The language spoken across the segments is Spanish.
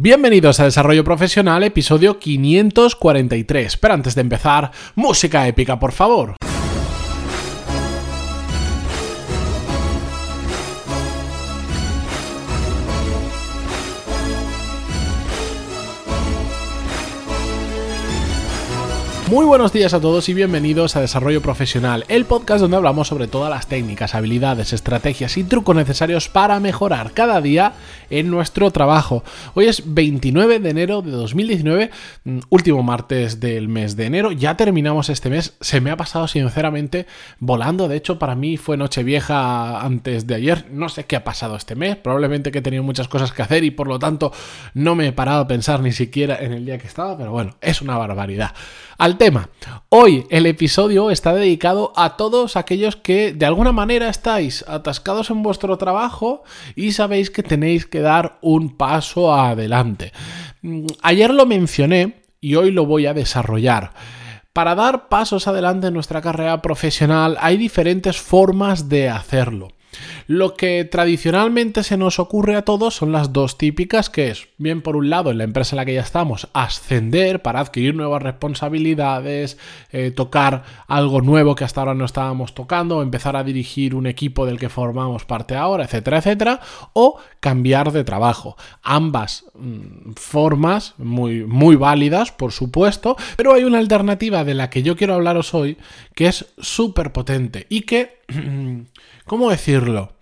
Bienvenidos a Desarrollo Profesional, episodio 543. Pero antes de empezar, música épica, por favor. Muy buenos días a todos y bienvenidos a Desarrollo Profesional, el podcast donde hablamos sobre todas las técnicas, habilidades, estrategias y trucos necesarios para mejorar cada día en nuestro trabajo. Hoy es 29 de enero de 2019, mm, último martes del mes de enero, ya terminamos este mes, se me ha pasado sinceramente volando, de hecho para mí fue noche vieja antes de ayer, no sé qué ha pasado este mes, probablemente que he tenido muchas cosas que hacer y por lo tanto no me he parado a pensar ni siquiera en el día que estaba, pero bueno, es una barbaridad. Al tema. Hoy el episodio está dedicado a todos aquellos que de alguna manera estáis atascados en vuestro trabajo y sabéis que tenéis que dar un paso adelante. Mm, ayer lo mencioné y hoy lo voy a desarrollar. Para dar pasos adelante en nuestra carrera profesional hay diferentes formas de hacerlo. Lo que tradicionalmente se nos ocurre a todos son las dos típicas, que es, bien por un lado, en la empresa en la que ya estamos, ascender para adquirir nuevas responsabilidades, eh, tocar algo nuevo que hasta ahora no estábamos tocando, empezar a dirigir un equipo del que formamos parte ahora, etcétera, etcétera, o cambiar de trabajo. Ambas mm, formas muy, muy válidas, por supuesto, pero hay una alternativa de la que yo quiero hablaros hoy que es súper potente y que ¿Cómo decirlo?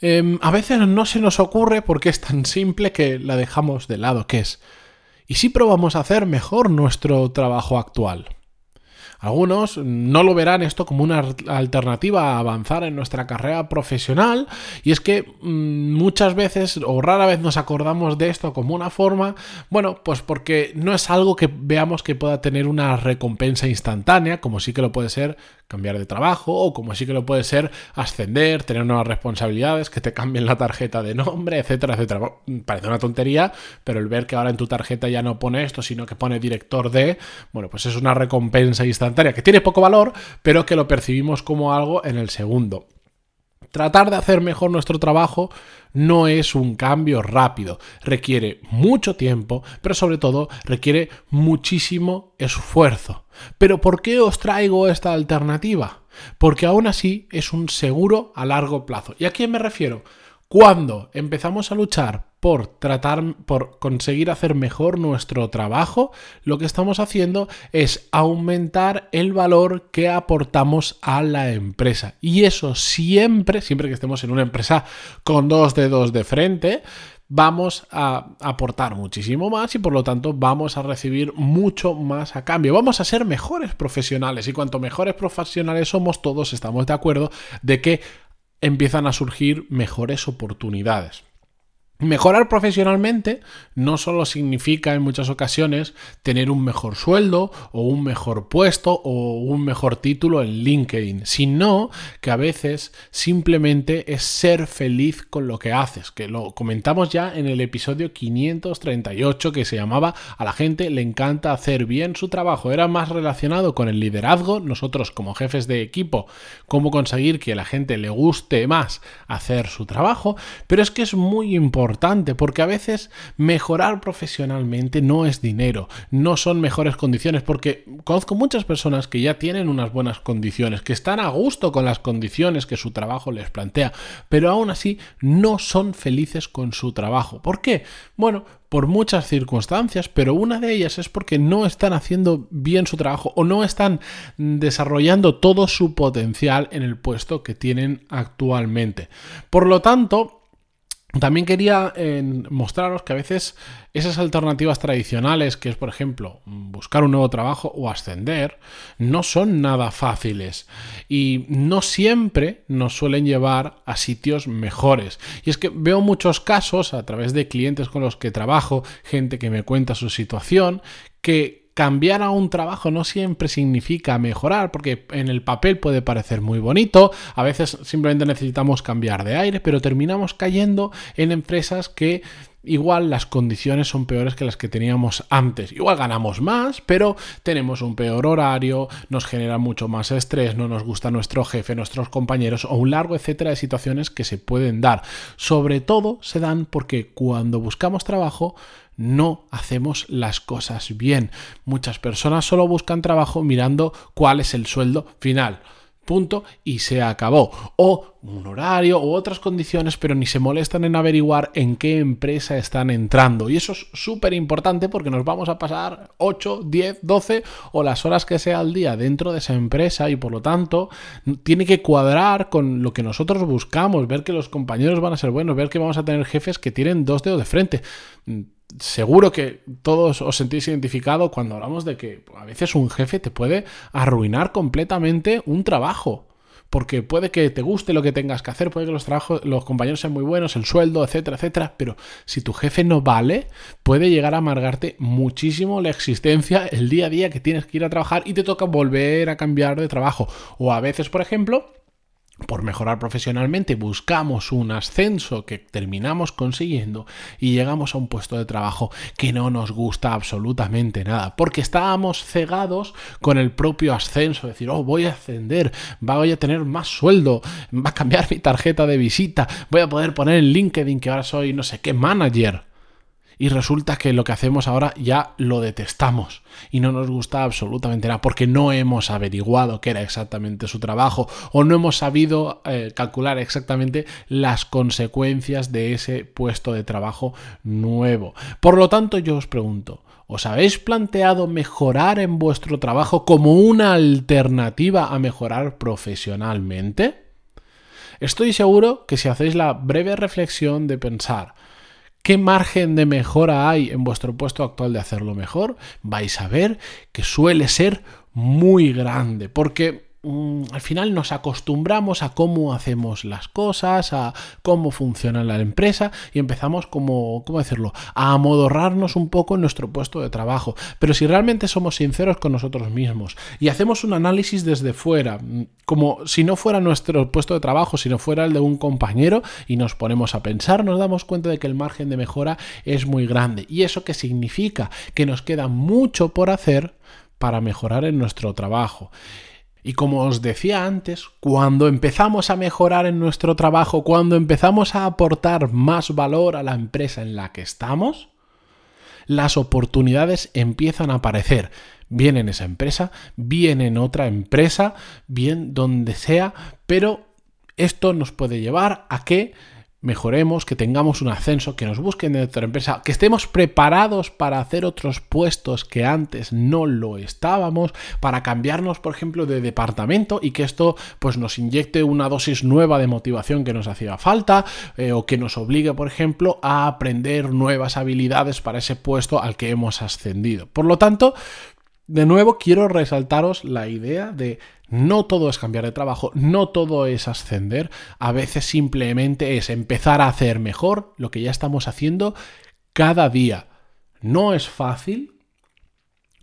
Em, a veces no se nos ocurre porque es tan simple que la dejamos de lado, que es, ¿y si probamos a hacer mejor nuestro trabajo actual? Algunos no lo verán esto como una alternativa a avanzar en nuestra carrera profesional y es que mm, muchas veces o rara vez nos acordamos de esto como una forma, bueno, pues porque no es algo que veamos que pueda tener una recompensa instantánea, como sí que lo puede ser cambiar de trabajo o como sí que lo puede ser ascender, tener nuevas responsabilidades, que te cambien la tarjeta de nombre, etcétera, etcétera. Parece una tontería, pero el ver que ahora en tu tarjeta ya no pone esto, sino que pone director de, bueno, pues es una recompensa instantánea que tiene poco valor, pero que lo percibimos como algo en el segundo. Tratar de hacer mejor nuestro trabajo no es un cambio rápido, requiere mucho tiempo, pero sobre todo requiere muchísimo esfuerzo. Pero ¿por qué os traigo esta alternativa? Porque aún así es un seguro a largo plazo. ¿Y a quién me refiero? Cuando empezamos a luchar por tratar, por conseguir hacer mejor nuestro trabajo, lo que estamos haciendo es aumentar el valor que aportamos a la empresa. Y eso siempre, siempre que estemos en una empresa con dos dedos de frente, vamos a aportar muchísimo más y por lo tanto vamos a recibir mucho más a cambio. Vamos a ser mejores profesionales y cuanto mejores profesionales somos, todos estamos de acuerdo de que empiezan a surgir mejores oportunidades. Mejorar profesionalmente no solo significa en muchas ocasiones tener un mejor sueldo o un mejor puesto o un mejor título en LinkedIn, sino que a veces simplemente es ser feliz con lo que haces, que lo comentamos ya en el episodio 538 que se llamaba A la gente le encanta hacer bien su trabajo, era más relacionado con el liderazgo, nosotros como jefes de equipo, cómo conseguir que a la gente le guste más hacer su trabajo, pero es que es muy importante porque a veces mejorar profesionalmente no es dinero, no son mejores condiciones, porque conozco muchas personas que ya tienen unas buenas condiciones, que están a gusto con las condiciones que su trabajo les plantea, pero aún así no son felices con su trabajo. ¿Por qué? Bueno, por muchas circunstancias, pero una de ellas es porque no están haciendo bien su trabajo o no están desarrollando todo su potencial en el puesto que tienen actualmente. Por lo tanto, también quería mostraros que a veces esas alternativas tradicionales, que es por ejemplo buscar un nuevo trabajo o ascender, no son nada fáciles y no siempre nos suelen llevar a sitios mejores. Y es que veo muchos casos a través de clientes con los que trabajo, gente que me cuenta su situación, que cambiar a un trabajo no siempre significa mejorar, porque en el papel puede parecer muy bonito, a veces simplemente necesitamos cambiar de aire, pero terminamos cayendo en empresas que igual las condiciones son peores que las que teníamos antes. Igual ganamos más, pero tenemos un peor horario, nos genera mucho más estrés, no nos gusta nuestro jefe, nuestros compañeros o un largo etcétera de situaciones que se pueden dar. Sobre todo se dan porque cuando buscamos trabajo no hacemos las cosas bien. Muchas personas solo buscan trabajo mirando cuál es el sueldo final punto y se acabó. O un horario o otras condiciones, pero ni se molestan en averiguar en qué empresa están entrando. Y eso es súper importante porque nos vamos a pasar 8, 10, 12 o las horas que sea al día dentro de esa empresa y por lo tanto tiene que cuadrar con lo que nosotros buscamos, ver que los compañeros van a ser buenos, ver que vamos a tener jefes que tienen dos dedos de frente seguro que todos os sentís identificado cuando hablamos de que a veces un jefe te puede arruinar completamente un trabajo. Porque puede que te guste lo que tengas que hacer, puede que los trabajos, los compañeros sean muy buenos, el sueldo, etcétera, etcétera. Pero si tu jefe no vale, puede llegar a amargarte muchísimo la existencia, el día a día que tienes que ir a trabajar y te toca volver a cambiar de trabajo. O a veces, por ejemplo, por mejorar profesionalmente, buscamos un ascenso que terminamos consiguiendo y llegamos a un puesto de trabajo que no nos gusta absolutamente nada, porque estábamos cegados con el propio ascenso, decir, oh, voy a ascender, voy a tener más sueldo, va a cambiar mi tarjeta de visita, voy a poder poner en LinkedIn que ahora soy no sé qué manager y resulta que lo que hacemos ahora ya lo detestamos y no nos gusta absolutamente nada porque no hemos averiguado qué era exactamente su trabajo o no hemos sabido eh, calcular exactamente las consecuencias de ese puesto de trabajo nuevo. Por lo tanto, yo os pregunto, ¿os habéis planteado mejorar en vuestro trabajo como una alternativa a mejorar profesionalmente? Estoy seguro que si hacéis la breve reflexión de pensar, ¿Qué margen de mejora hay en vuestro puesto actual de hacerlo mejor? Vais a ver que suele ser muy grande, porque al final nos acostumbramos a cómo hacemos las cosas, a cómo funciona la empresa y empezamos como, ¿cómo decirlo?, a amodorrarnos un poco en nuestro puesto de trabajo. Pero si realmente somos sinceros con nosotros mismos y hacemos un análisis desde fuera, mm, como si no fuera nuestro puesto de trabajo, si no fuera el de un compañero y nos ponemos a pensar, nos damos cuenta de que el margen de mejora es muy grande. ¿Y eso qué significa? Que nos queda mucho por hacer para mejorar en nuestro trabajo. Y como os decía antes, cuando empezamos a mejorar en nuestro trabajo, cuando empezamos a aportar más valor a la empresa en la que estamos, las oportunidades empiezan a aparecer. Bien en esa empresa, bien en otra empresa, bien donde sea, pero esto nos puede llevar a que mejoremos, que tengamos un ascenso, que nos busquen de otra empresa, que estemos preparados para hacer otros puestos que antes no lo estábamos, para cambiarnos, por ejemplo, de departamento y que esto pues nos inyecte una dosis nueva de motivación que nos hacía falta eh, o que nos obligue, por ejemplo, a aprender nuevas habilidades para ese puesto al que hemos ascendido. Por lo tanto, de nuevo quiero resaltaros la idea de no todo es cambiar de trabajo, no todo es ascender, a veces simplemente es empezar a hacer mejor lo que ya estamos haciendo cada día. No es fácil.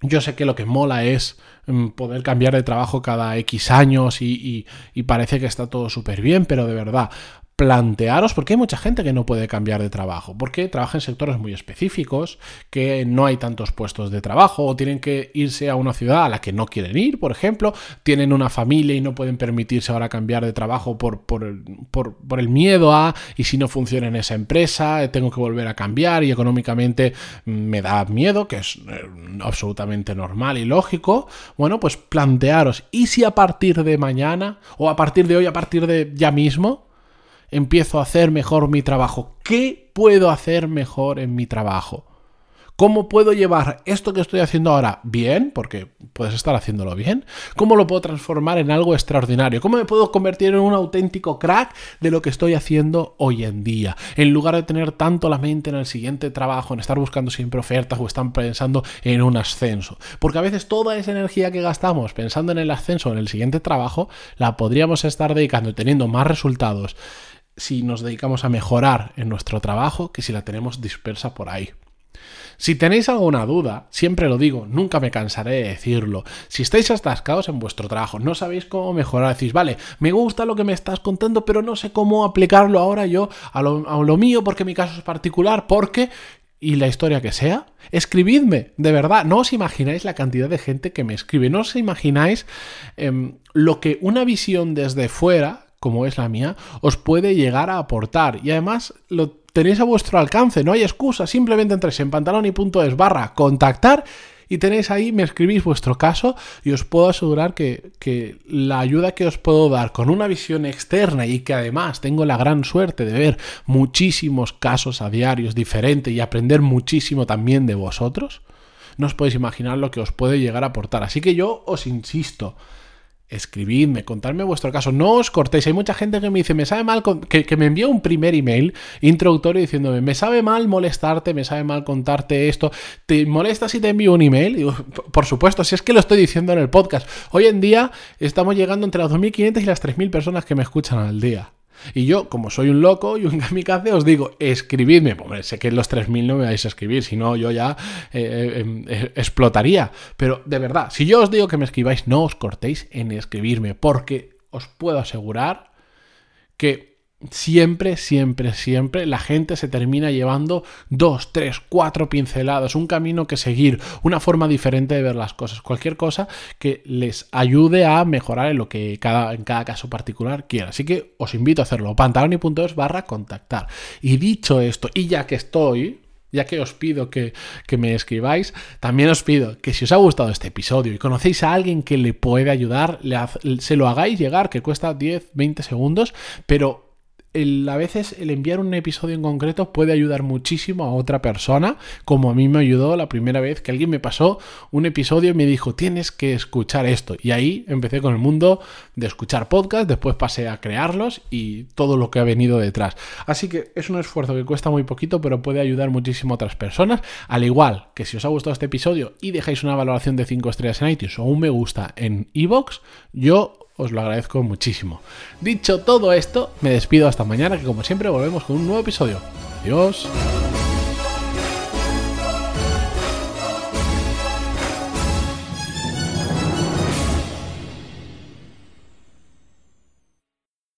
Yo sé que lo que mola es mm, poder cambiar de trabajo cada X años y, y parece que está todo súper bien, pero de verdad, plantearos, porque hay mucha gente que no puede cambiar de trabajo, porque trabaja en sectores muy específicos, que no hay tantos puestos de trabajo, o tienen que irse a una ciudad a la que no quieren ir, por ejemplo, tienen una familia y no pueden permitirse ahora cambiar de trabajo por, por, el miedo a, y si no funciona en esa empresa, tengo que volver a cambiar y económicamente me da miedo, que es eh, absolutamente normal y lógico, bueno, pues plantearos, ¿y si a partir de mañana, o a partir de hoy, a partir de ya mismo, empiezo a hacer mejor mi trabajo? ¿Qué puedo hacer mejor en mi trabajo? ¿Cómo puedo llevar esto que estoy haciendo ahora bien? Porque puedes estar haciéndolo bien. ¿Cómo lo puedo transformar en algo extraordinario? ¿Cómo me puedo convertir en un auténtico crack de lo que estoy haciendo hoy en día? En lugar de tener tanto la mente en el siguiente trabajo, en estar buscando siempre ofertas o estar pensando en un ascenso. Porque a veces toda esa energía que gastamos pensando en el ascenso, en el siguiente trabajo, la podríamos estar dedicando y teniendo más resultados si nos dedicamos a mejorar en nuestro trabajo que si la tenemos dispersa por ahí. Si tenéis alguna duda, siempre lo digo, nunca me cansaré de decirlo. Si estáis atascados en vuestro trabajo, no sabéis cómo mejorar, decís, vale, me gusta lo que me estás contando, pero no sé cómo aplicarlo ahora yo a lo, a lo mío, porque mi caso es particular, porque y la historia que sea, escribidme, de verdad. No os imagináis la cantidad de gente que me escribe. No os imagináis em, lo que una visión desde fuera, como es la mía, os puede llegar a aportar. Y además lo tenéis a vuestro alcance, no hay excusa. Simplemente entréis en pantalón y punto es barra contactar y tenéis ahí, me escribís vuestro caso y os puedo asegurar que, que, la ayuda que os puedo dar con una visión externa y que además tengo la gran suerte de ver muchísimos casos a diarios diferentes y aprender muchísimo también de vosotros, no os podéis imaginar lo que os puede llegar a aportar. Así que yo os insisto, escribidme, contadme vuestro caso, no os cortéis. Hay mucha gente que me dice, me sabe mal, que, me envía un primer email introductorio diciéndome, me sabe mal molestarte, me sabe mal contarte esto, ¿te molesta si te envío un email? por supuesto, si es que lo estoy diciendo en el podcast. Hoy en día estamos llegando entre las 2.500 y las 3.000 personas que me escuchan al día. Y yo, como soy un loco y un kamikaze, os digo, escribidme. Hombre, sé que en los 3.000 no me vais a escribir, si no yo ya eh, eh, em, eh, explotaría. Pero de verdad, si yo os digo que me escribáis, no os cortéis en escribirme, porque os puedo asegurar que siempre, siempre, siempre la gente se termina llevando dos, tres, cuatro pinceladas, un camino que seguir, una forma diferente de ver las cosas, cualquier cosa que les ayude a mejorar en lo que cada, en cada caso particular quiera. Así que os invito a hacerlo. pantaloni.es barra contactar. Y dicho esto, y ya que estoy, ya que os pido que, que, me escribáis, también os pido que si os ha gustado este episodio y conocéis a alguien que le puede ayudar, se lo hagáis llegar, que cuesta 10, 20 segundos, pero a veces el enviar un episodio en concreto puede ayudar muchísimo a otra persona, como a mí me ayudó la primera vez que alguien me pasó un episodio y me dijo, tienes que escuchar esto. Y ahí empecé con el mundo de escuchar podcasts, después pasé a crearlos y todo lo que ha venido detrás. Así que es un esfuerzo que cuesta muy poquito, pero puede ayudar muchísimo a otras personas. Al igual que si os ha gustado este episodio y dejáis una valoración de 5 estrellas en iTunes o un me gusta en iVoox, yo os lo agradezco muchísimo. Dicho todo esto, me despido hasta mañana, que como siempre volvemos con un nuevo episodio. Adiós.